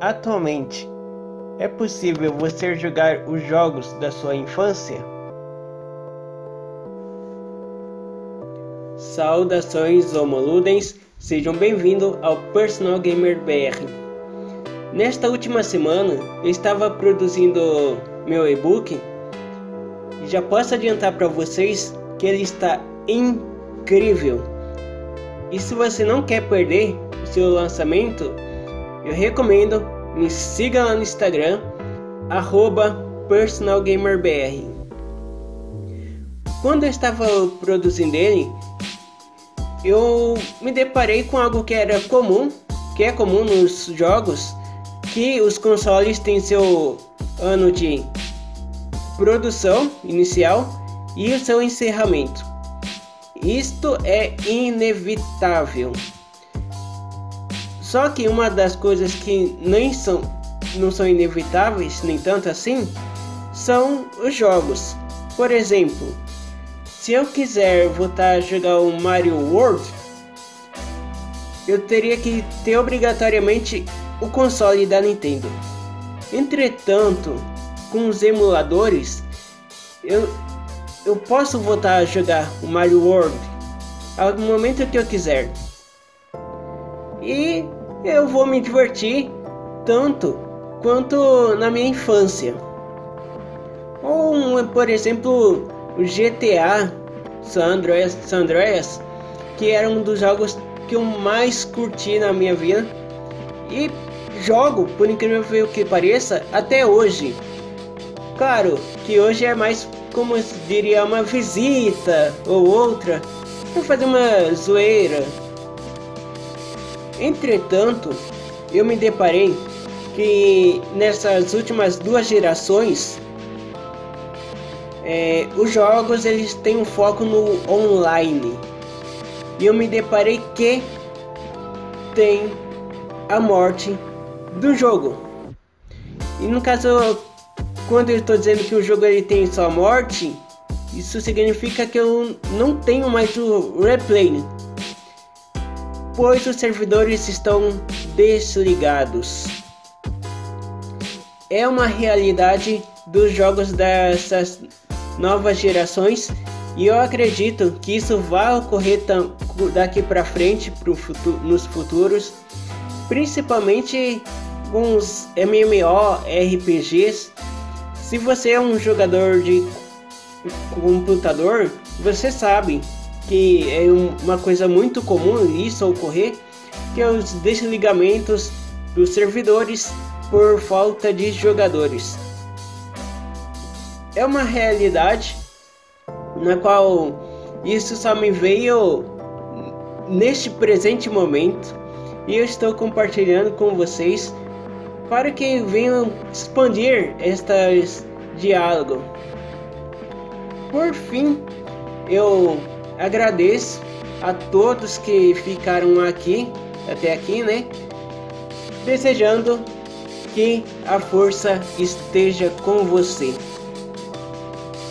atualmente, é possível você jogar os jogos da sua infância? Saudações homoludens, sejam bem-vindos ao Personal Gamer BR. Nesta última semana, eu estava produzindo meu e-book e já posso adiantar para vocês que ele está incrível. E se você não quer perder o seu lançamento, eu recomendo me siga lá no Instagram, personalgamerbr. Quando eu estava produzindo ele, eu me deparei com algo que era comum, que é comum nos jogos, que os consoles têm seu ano de produção inicial e o seu encerramento. Isto é inevitável. Só que uma das coisas que nem são, não são inevitáveis, nem tanto assim, são os jogos. Por exemplo, se eu quiser voltar a jogar o Mario World, eu teria que ter obrigatoriamente o console da Nintendo. Entretanto, com os emuladores, eu, eu posso voltar a jogar o Mario World ao momento que eu quiser. E eu vou me divertir tanto quanto na minha infância. Ou, por exemplo, o GTA San Andreas, San Andreas, que era um dos jogos que eu mais curti na minha vida. E jogo, por incrível que pareça, até hoje. Claro que hoje é mais, como diria, uma visita ou outra, para fazer uma zoeira, Entretanto, eu me deparei que nessas últimas duas gerações é, os jogos eles têm um foco no online. E eu me deparei que tem a morte do jogo. E no caso quando eu estou dizendo que o jogo ele tem só morte isso significa que eu não tenho mais o replay pois os servidores estão desligados. É uma realidade dos jogos dessas novas gerações e eu acredito que isso vai ocorrer daqui para frente pro futuro, nos futuros, principalmente com os MMORPGs. Se você é um jogador de computador, você sabe que é uma coisa muito comum isso ocorrer, que é os desligamentos dos servidores por falta de jogadores. É uma realidade na qual isso só me veio neste presente momento e eu estou compartilhando com vocês para que venham expandir estes diálogo. Por fim, eu Agradeço a todos que ficaram aqui até aqui, né? Desejando que a força esteja com você.